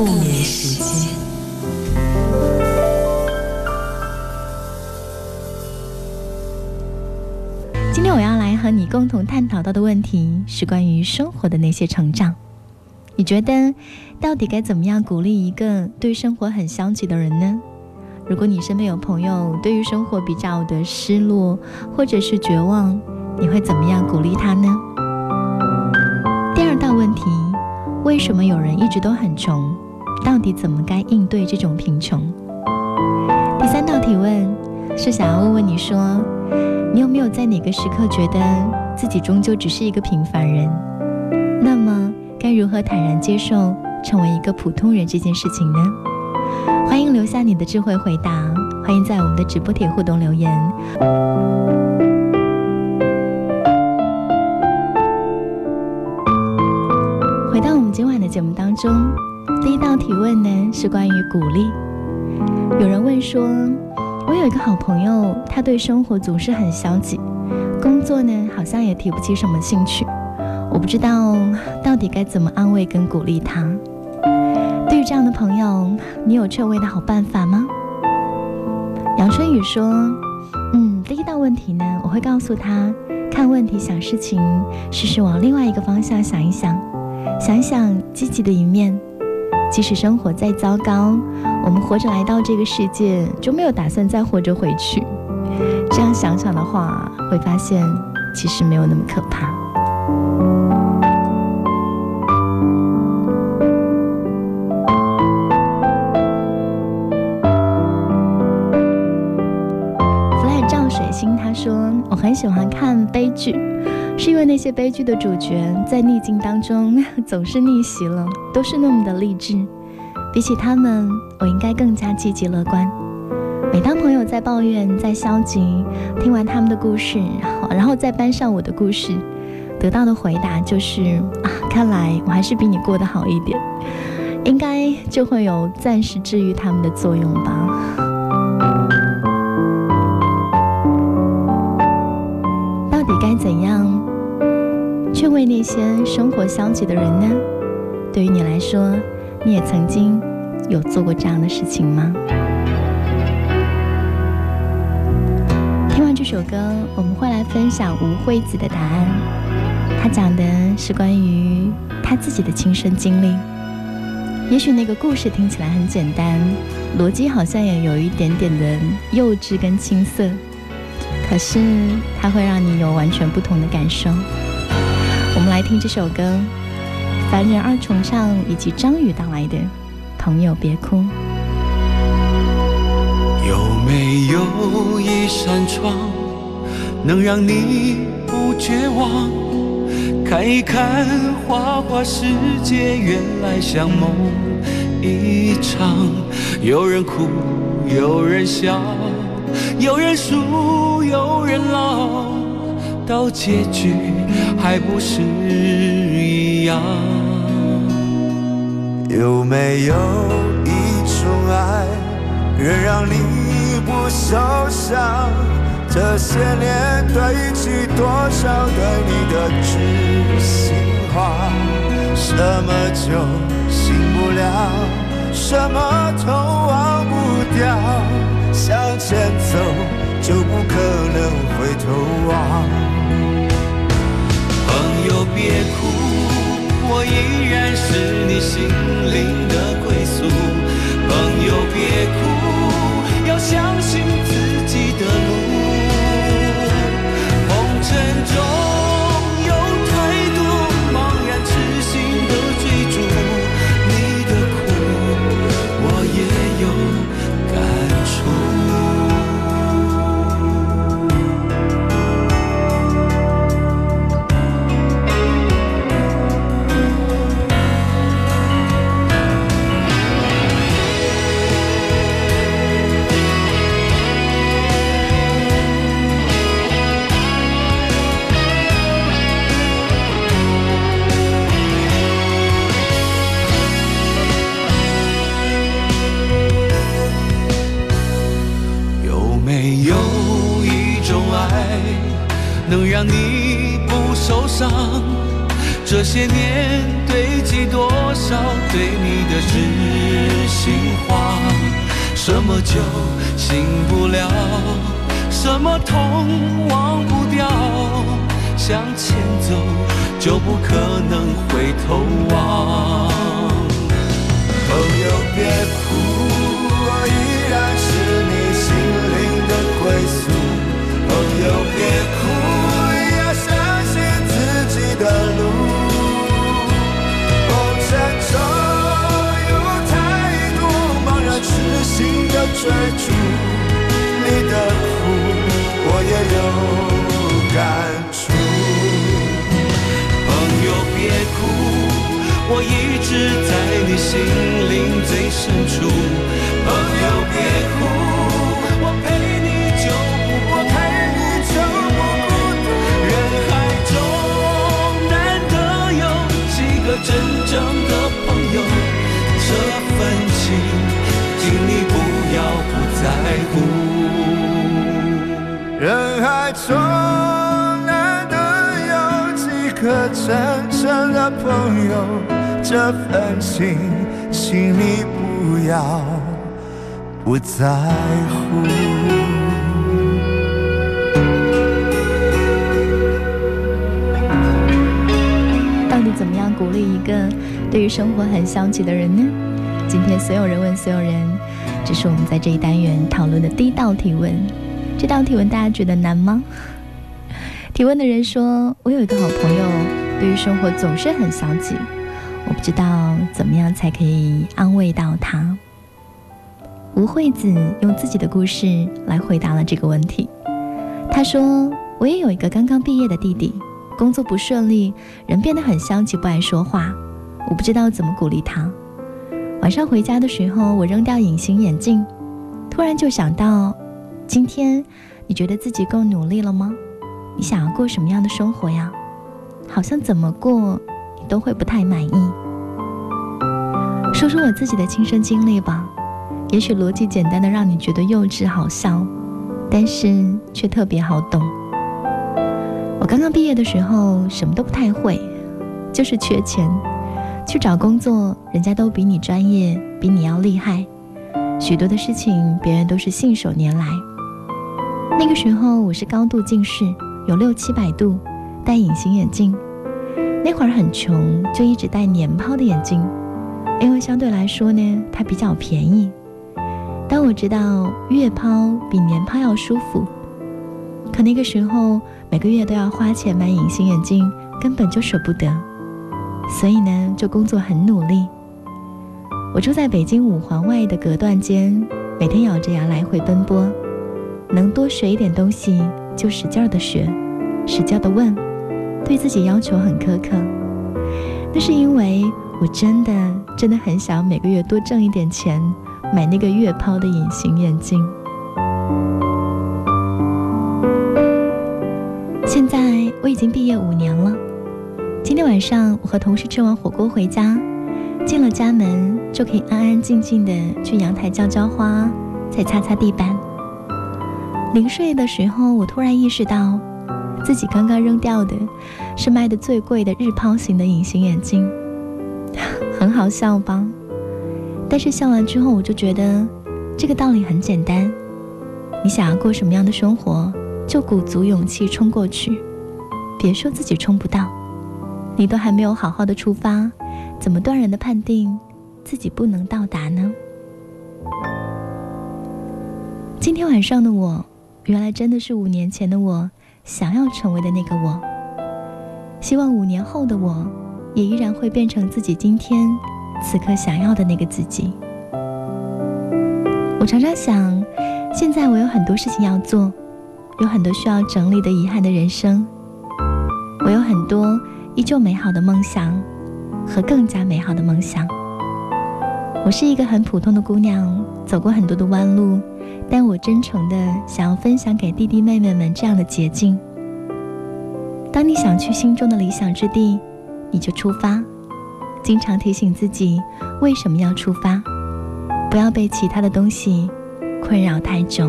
不眠时间。今天我要来和你共同探讨到的问题是关于生活的那些成长。你觉得到底该怎么样鼓励一个对生活很消极的人呢？如果你身边有朋友对于生活比较的失落或者是绝望，你会怎么样鼓励他呢？第二道问题，为什么有人一直都很穷？到底怎么该应对这种贫穷？第三道提问是想要问问你说，你有没有在哪个时刻觉得自己终究只是一个平凡人？那么该如何坦然接受成为一个普通人这件事情呢？欢迎留下你的智慧回答，欢迎在我们的直播帖互动留言。回到我们今晚的节目当中，第一道提问呢是关于鼓励。有人问说，我有一个好朋友，他对生活总是很消极，工作呢好像也提不起什么兴趣，我不知道到底该怎么安慰跟鼓励他。对于这样的朋友，你有劝慰的好办法吗？杨春雨说：“嗯，第一道问题呢，我会告诉他，看问题、想事情，试试往另外一个方向想一想，想一想积极的一面。即使生活再糟糕，我们活着来到这个世界，就没有打算再活着回去。这样想想的话，会发现其实没有那么可怕福来照水星他说。”我很喜欢看悲剧，是因为那些悲剧的主角在逆境当中 总是逆袭了，都是那么的励志。比起他们，我应该更加积极乐观。每当朋友在抱怨、在消极，听完他们的故事，然后再搬上我的故事，得到的回答就是啊，看来我还是比你过得好一点，应该就会有暂时治愈他们的作用吧。到底该怎样却为那些生活消极的人呢？对于你来说，你也曾经有做过这样的事情吗？听完这首歌，我们会来分享吴惠子的答案。她讲的是关于她自己的亲身经历。也许那个故事听起来很简单，逻辑好像也有一点点的幼稚跟青涩。可是，它会让你有完全不同的感受。我们来听这首歌，凡人二重唱以及张宇带来的《朋友别哭》。有没有一扇窗，能让你不绝望？看一看花花世界，原来像梦一场。有人哭，有人笑，有人输。有人老，到结局还不是一样？有没有一种爱，能让你不受伤？这些年堆积多少对你的知心话？什么酒醒不了？什么痛忘不掉？向前走。就不可能回头望。朋友别哭，我依然是你心灵的归宿。朋友别哭，要相信自己的路。红尘中。么久醒不了，什么痛忘不掉？向前走就不可能回头望。心灵最深处，朋友别哭，我陪你就不孤单。人海中难得有几个真正的朋友，这份情，请你不要不在乎。人海中难得有几个真正的朋友。这份情，请你不要不在乎。到底怎么样鼓励一个对于生活很消极的人呢？今天所有人问所有人，这是我们在这一单元讨论的第一道提问。这道提问大家觉得难吗？提问的人说：“我有一个好朋友，对于生活总是很消极。”我不知道怎么样才可以安慰到他。吴惠子用自己的故事来回答了这个问题。他说：“我也有一个刚刚毕业的弟弟，工作不顺利，人变得很消极，不爱说话。我不知道怎么鼓励他。晚上回家的时候，我扔掉隐形眼镜，突然就想到：今天你觉得自己够努力了吗？你想要过什么样的生活呀？好像怎么过？”都会不太满意。说说我自己的亲身经历吧，也许逻辑简单的让你觉得幼稚好笑，但是却特别好懂。我刚刚毕业的时候什么都不太会，就是缺钱，去找工作，人家都比你专业，比你要厉害，许多的事情别人都是信手拈来。那个时候我是高度近视，有六七百度，戴隐形眼镜。那会儿很穷，就一直戴年抛的眼镜，因为相对来说呢，它比较便宜。当我知道月抛比年抛要舒服，可那个时候每个月都要花钱买隐形眼镜，根本就舍不得，所以呢，就工作很努力。我住在北京五环外的隔断间，每天咬着牙来回奔波，能多学一点东西就使劲的学，使劲的问。对自己要求很苛刻，那是因为我真的真的很想每个月多挣一点钱，买那个月抛的隐形眼镜。现在我已经毕业五年了，今天晚上我和同事吃完火锅回家，进了家门就可以安安静静的去阳台浇浇花，再擦擦地板。临睡的时候，我突然意识到。自己刚刚扔掉的，是卖的最贵的日抛型的隐形眼镜，很好笑吧？但是笑完之后，我就觉得这个道理很简单：你想要过什么样的生活，就鼓足勇气冲过去，别说自己冲不到。你都还没有好好的出发，怎么断然的判定自己不能到达呢？今天晚上的我，原来真的是五年前的我。想要成为的那个我，希望五年后的我，也依然会变成自己今天此刻想要的那个自己。我常常想，现在我有很多事情要做，有很多需要整理的遗憾的人生，我有很多依旧美好的梦想和更加美好的梦想。我是一个很普通的姑娘，走过很多的弯路。但我真诚的想要分享给弟弟妹妹们这样的捷径：当你想去心中的理想之地，你就出发。经常提醒自己为什么要出发，不要被其他的东西困扰太久。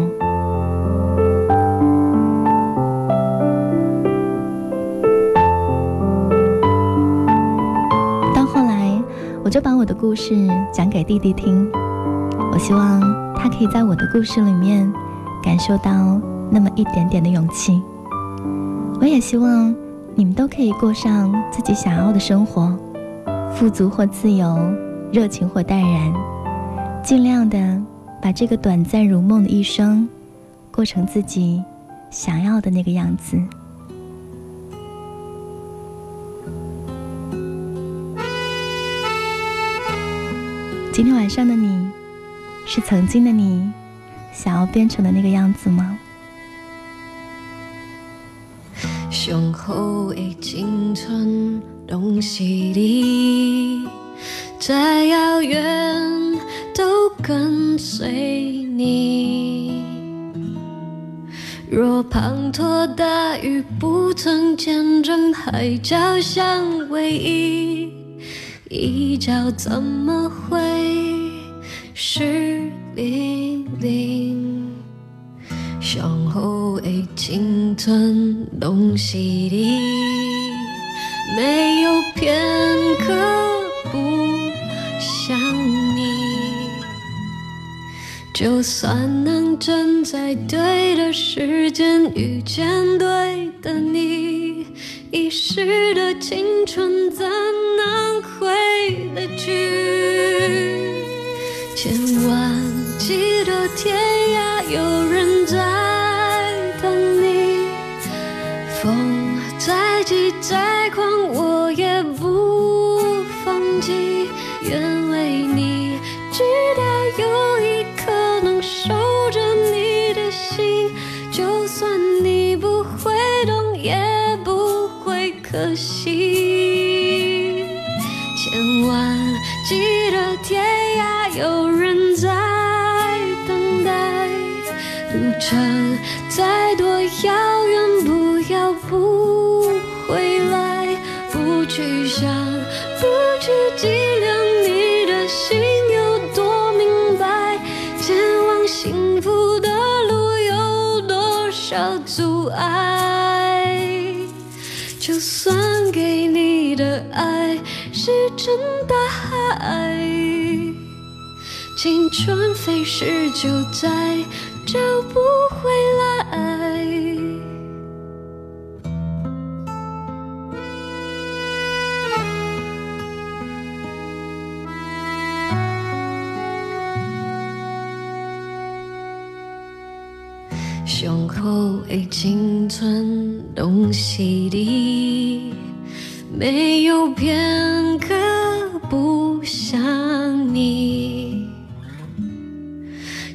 就把我的故事讲给弟弟听。我希望他可以在我的故事里面感受到那么一点点的勇气。我也希望你们都可以过上自己想要的生活，富足或自由，热情或淡然，尽量的把这个短暂如梦的一生过成自己想要的那个样子。今天晚上的你，是曾经的你想要变成的那个样子吗？上好的青春拢是你，再遥远都跟随你。若滂沱大雨不曾见证海角相偎依。一觉怎么会湿淋淋？上好的青春拢是你，没有片刻不想你。就算能站在对的时间遇见对的你，一时的青春怎能回得去？千万记得天涯有人在等你，风再急再狂我也不放弃，愿为你直到有一刻能守着你的心，就算你不会懂也不会可惜。千万记得有人在等待，路程再多遥远，不要不回来，不去想，不去计量你的心有多明白，前往幸福的路有多少阻碍。就算给你的爱是真大海，青春飞逝就再找不回来。上好的青春拢是你，没有片刻不想你。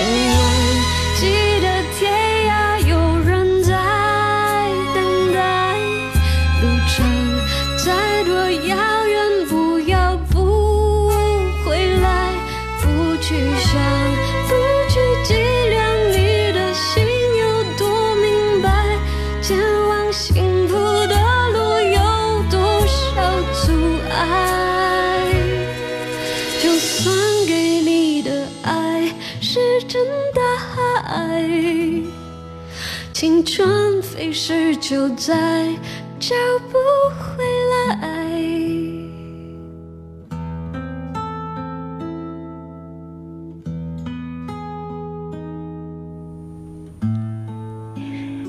千春飞逝就再找不回来。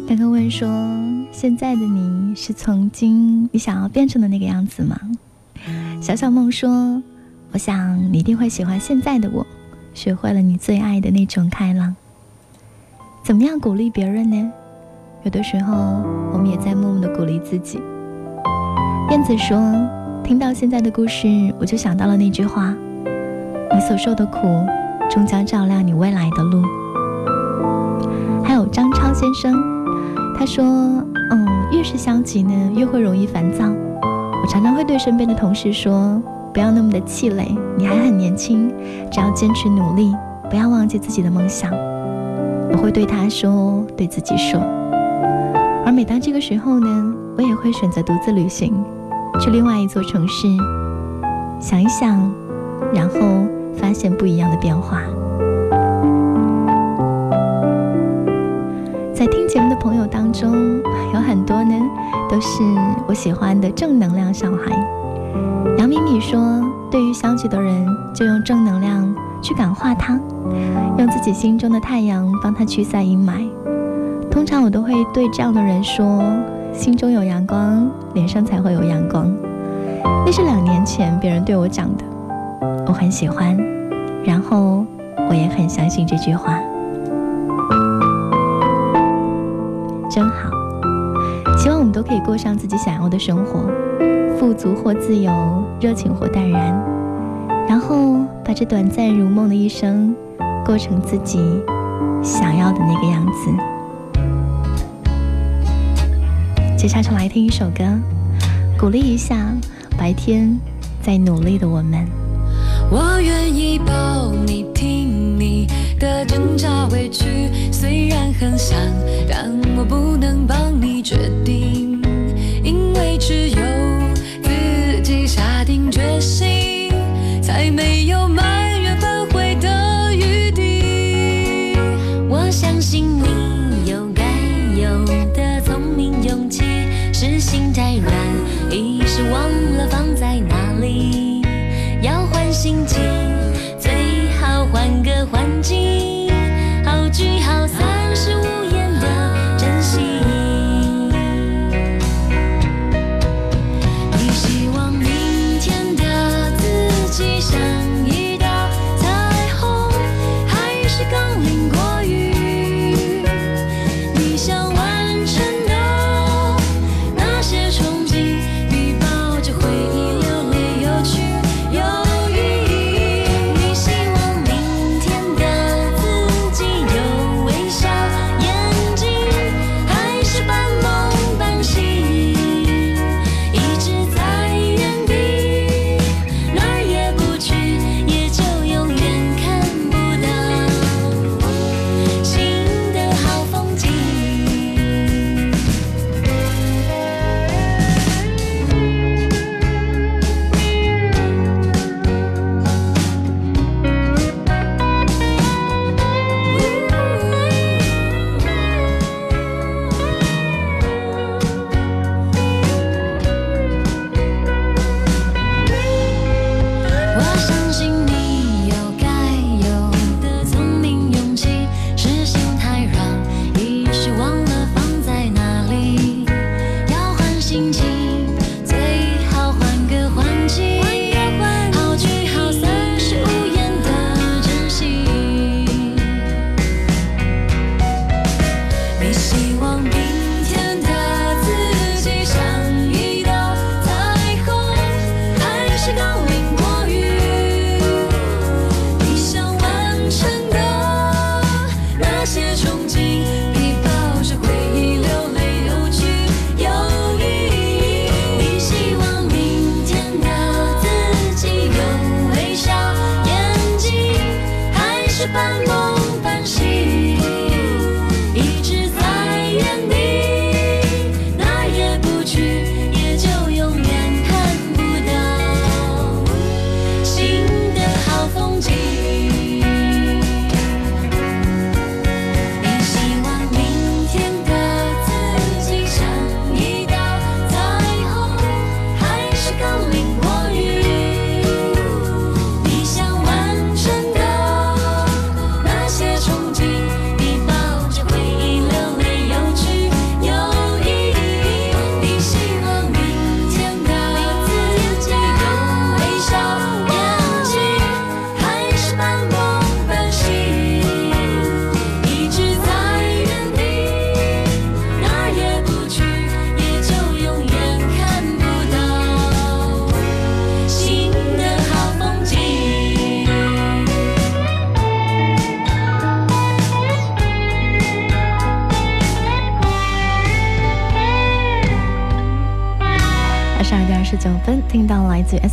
刚刚问说，现在的你是曾经你想要变成的那个样子吗？小小梦说，我想你一定会喜欢现在的我，学会了你最爱的那种开朗。怎么样鼓励别人呢？有的时候，我们也在默默的鼓励自己。燕子说，听到现在的故事，我就想到了那句话：你所受的苦，终将照亮你未来的路。还有张超先生，他说：“嗯，越是消极呢，越会容易烦躁。我常常会对身边的同事说，不要那么的气馁，你还很年轻，只要坚持努力，不要忘记自己的梦想。”我会对他说，对自己说。而每当这个时候呢，我也会选择独自旅行，去另外一座城市，想一想，然后发现不一样的变化。在听节目的朋友当中，有很多呢，都是我喜欢的正能量小孩。杨米米说：“对于消极的人，就用正能量去感化他，用自己心中的太阳帮他驱散阴霾。”通常我都会对这样的人说：“心中有阳光，脸上才会有阳光。”那是两年前别人对我讲的，我很喜欢，然后我也很相信这句话。真好，希望我们都可以过上自己想要的生活，富足或自由，热情或淡然，然后把这短暂如梦的一生过成自己想要的那个样子。接下来听一首歌，鼓励一下白天在努力的我们。我愿意抱你，听你的挣扎委屈，虽然很想，睛。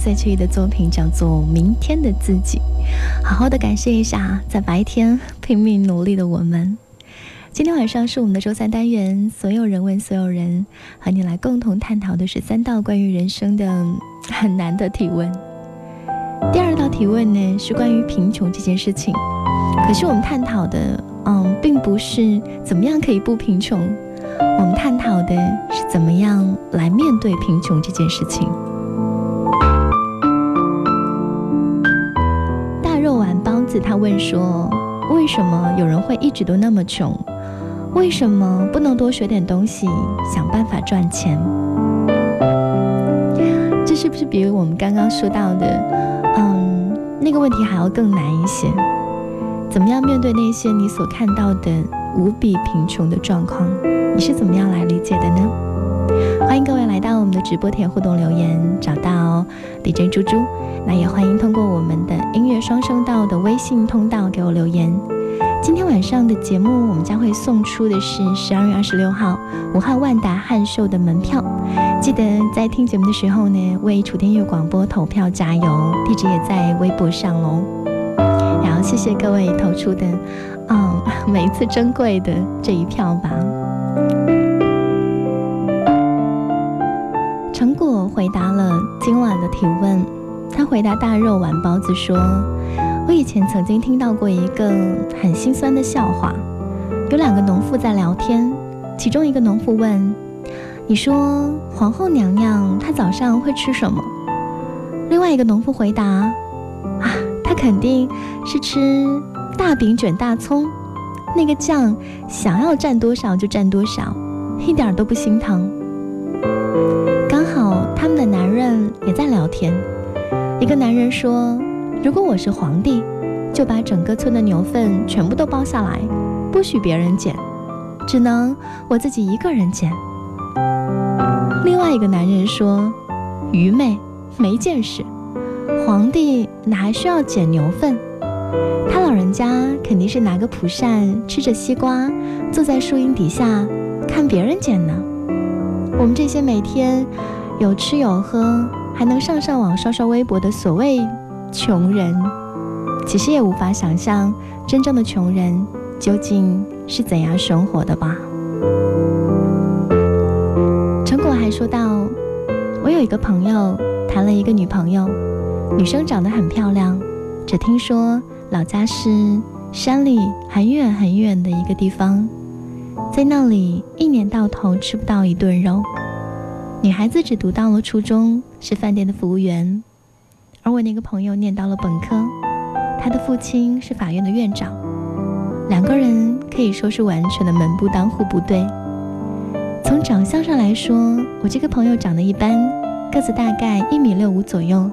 来自 S.H.E 的作品，叫做《明天的自己》。好好的感谢一下，在白天拼命努力的我们。今天晚上是我们的周三单元，所有人问所有人，和你来共同探讨的是三道关于人生的很难的提问。第二道提问呢，是关于贫穷这件事情。可是我们探讨的，嗯，并不是怎么样可以不贫穷。我们探讨的是怎么样来面对贫穷这件事情。子他问说：“为什么有人会一直都那么穷？为什么不能多学点东西，想办法赚钱？”这是不是比我们刚刚说到的，嗯，那个问题还要更难一些？怎么样面对那些你所看到的无比贫穷的状况？你是怎么样来理解的呢？欢迎各位来到我们的直播帖互动留言，找到 DJ 猪猪。那也欢迎通过我们的音乐双声道的微信通道给我留言。今天晚上的节目，我们将会送出的是十二月二十六号武汉万达汉秀的门票。记得在听节目的时候呢，为楚天悦广播投票加油，地址也在微博上喽。然后谢谢各位投出的，嗯，每一次珍贵的这一票吧。回答了今晚的提问，他回答大肉丸包子说：“我以前曾经听到过一个很心酸的笑话，有两个农妇在聊天，其中一个农妇问：‘你说皇后娘娘她早上会吃什么？’另外一个农妇回答：‘啊，她肯定是吃大饼卷大葱，那个酱想要蘸多少就蘸多少，一点都不心疼。’他们的男人也在聊天，一个男人说：‘如果我是皇帝，就把整个村的牛粪全部都包下来，不许别人捡，只能我自己一个人捡。’另外一个男人说：‘愚昧，没见识，皇帝哪还需要捡牛粪？他老人家肯定是拿个蒲扇，吃着西瓜，坐在树荫底下看别人捡呢。’我们这些每天有吃有喝，还能上上网刷刷微博的所谓穷人，其实也无法想象真正的穷人究竟是怎样生活的吧。成果还说到，我有一个朋友谈了一个女朋友，女生长得很漂亮，只听说老家是山里很远很远的一个地方。在那里，一年到头吃不到一顿肉。女孩子只读到了初中，是饭店的服务员。而我那个朋友念到了本科，他的父亲是法院的院长。两个人可以说是完全的门不当户不对。从长相上来说，我这个朋友长得一般，个子大概一米六五左右。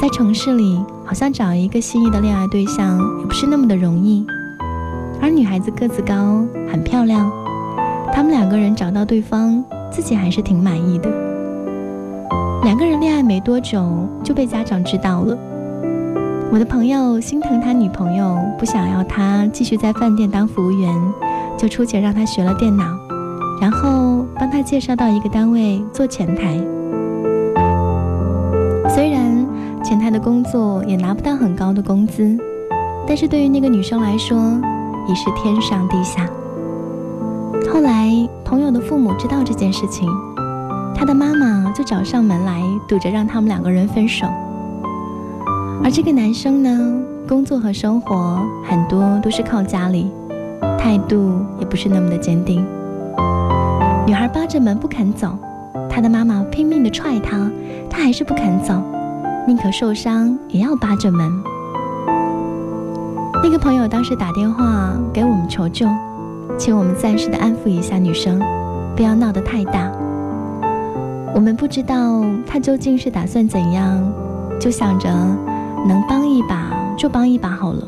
在城市里，好像找一个心仪的恋爱对象也不是那么的容易。而女孩子个子高，很漂亮，他们两个人找到对方，自己还是挺满意的。两个人恋爱没多久就被家长知道了。我的朋友心疼他女朋友，不想要他继续在饭店当服务员，就出钱让他学了电脑，然后帮他介绍到一个单位做前台。虽然前台的工作也拿不到很高的工资，但是对于那个女生来说，已是天上地下。后来，朋友的父母知道这件事情，他的妈妈就找上门来，堵着让他们两个人分手。而这个男生呢，工作和生活很多都是靠家里，态度也不是那么的坚定。女孩扒着门不肯走，他的妈妈拼命的踹他，他还是不肯走，宁可受伤也要扒着门。那个朋友当时打电话给我们求救，请我们暂时的安抚一下女生，不要闹得太大。我们不知道他究竟是打算怎样，就想着能帮一把就帮一把好了，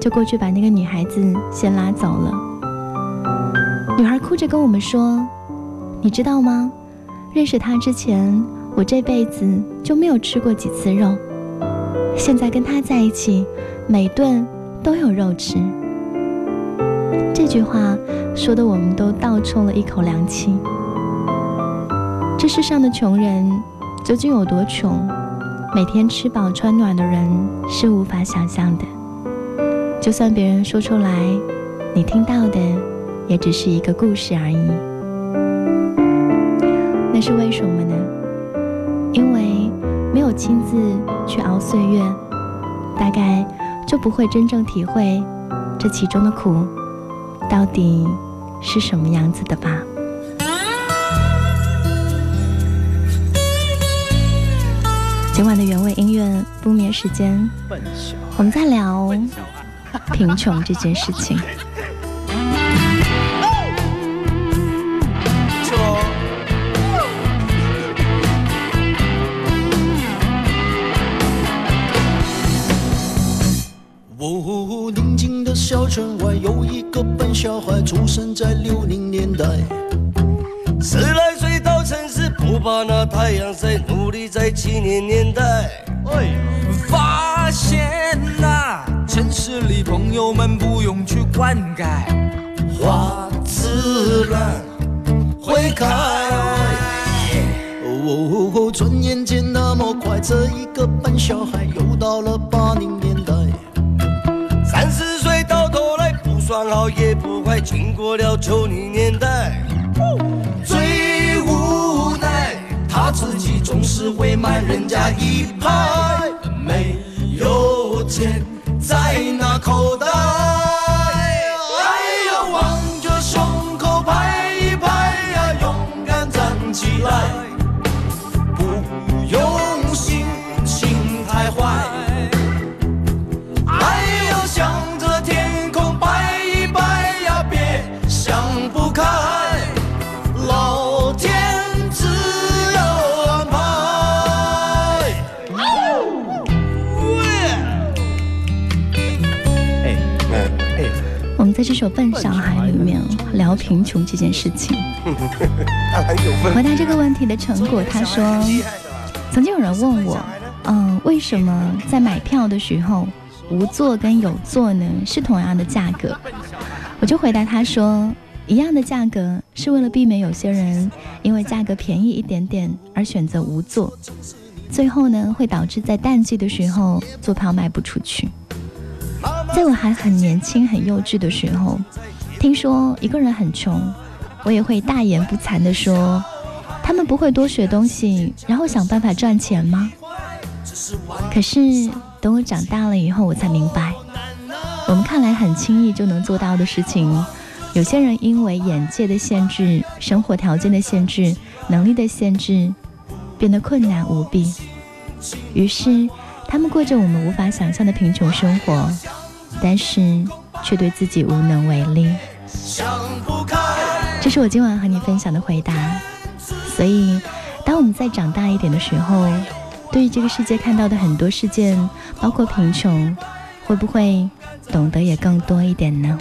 就过去把那个女孩子先拉走了。女孩哭着跟我们说：“你知道吗？认识他之前，我这辈子就没有吃过几次肉，现在跟他在一起，每顿。”都有肉吃，句话说的我们都倒抽了一口凉气。这世上的穷人究竟有多穷？每天吃饱穿暖的人是无法想象的。就算别人说出来，你听到的也只是一个故事而已。那是为什么呢？因为没有亲自去熬岁月，大概就不会真正体会这其中的苦到底是什么样子的吧。今晚的原味音乐不眠时间，我们在聊贫穷这件事情。小村外有一个笨小孩，出生在六零年代。十来岁到城市，不怕那太阳晒，努力在七零年代。发现呐、城市里朋友们不用去灌溉，花自然会开。哦，转眼间那么快，这一个笨小孩也不坏，经过了九零年代。最无奈，他自己总是会慢人家一拍，没有钱在那口袋。我们在这首《笨小孩》里面聊贫穷这件事情。回答这个问题的成果，他说，曾经有人问我，嗯、为什么在买票的时候，无座跟有座呢是同样的价格？我就回答他说，一样的价格是为了避免有些人因为价格便宜一点点而选择无座，最后呢会导致在淡季的时候坐票卖不出去。在我还很年轻、很幼稚的时候，听说一个人很穷，我也会大言不惭地说：“他们不会多学东西，然后想办法赚钱吗？”可是等我长大了以后，我才明白，我们看来很轻易就能做到的事情，有些人因为眼界的限制、生活条件的限制、能力的限制，变得困难无比。于是，他们过着我们无法想象的贫穷生活，但是却对自己无能为力。想不开，这是我今晚和你分享的回答。所以，当我们再长大一点的时候，对于这个世界看到的很多事件，包括贫穷，会不会懂得也更多一点呢？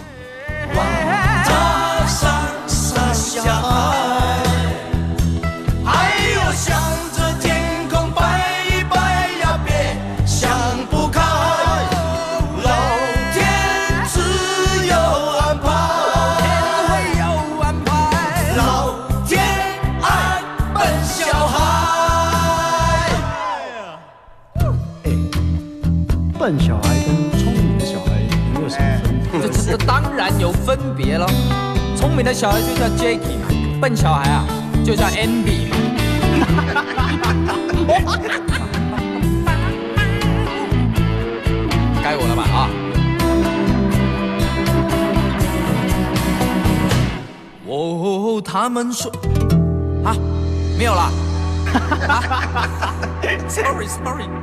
明的小孩就叫 Jacky 嘛，笨小孩啊就叫 Andy 嘛。该我了吧啊？哦，他们说啊，没有啦。啊，sorry sorry。